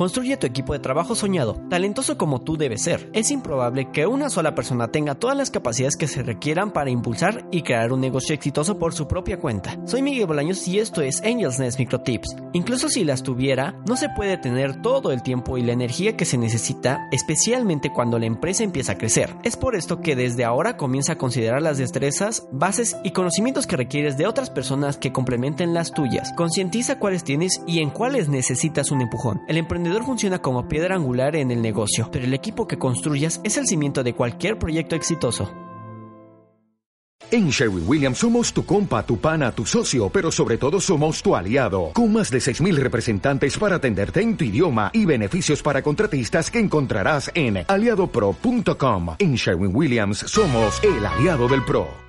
Construye tu equipo de trabajo soñado, talentoso como tú debes ser. Es improbable que una sola persona tenga todas las capacidades que se requieran para impulsar y crear un negocio exitoso por su propia cuenta. Soy Miguel Bolaños y esto es Angels Nest Micro Tips. Incluso si las tuviera, no se puede tener todo el tiempo y la energía que se necesita, especialmente cuando la empresa empieza a crecer. Es por esto que desde ahora comienza a considerar las destrezas, bases y conocimientos que requieres de otras personas que complementen las tuyas. Concientiza cuáles tienes y en cuáles necesitas un empujón. El emprendedor funciona como piedra angular en el negocio, pero el equipo que construyas es el cimiento de cualquier proyecto exitoso. En Sherwin Williams somos tu compa, tu pana, tu socio, pero sobre todo somos tu aliado, con más de 6.000 representantes para atenderte en tu idioma y beneficios para contratistas que encontrarás en aliadopro.com. En Sherwin Williams somos el aliado del PRO.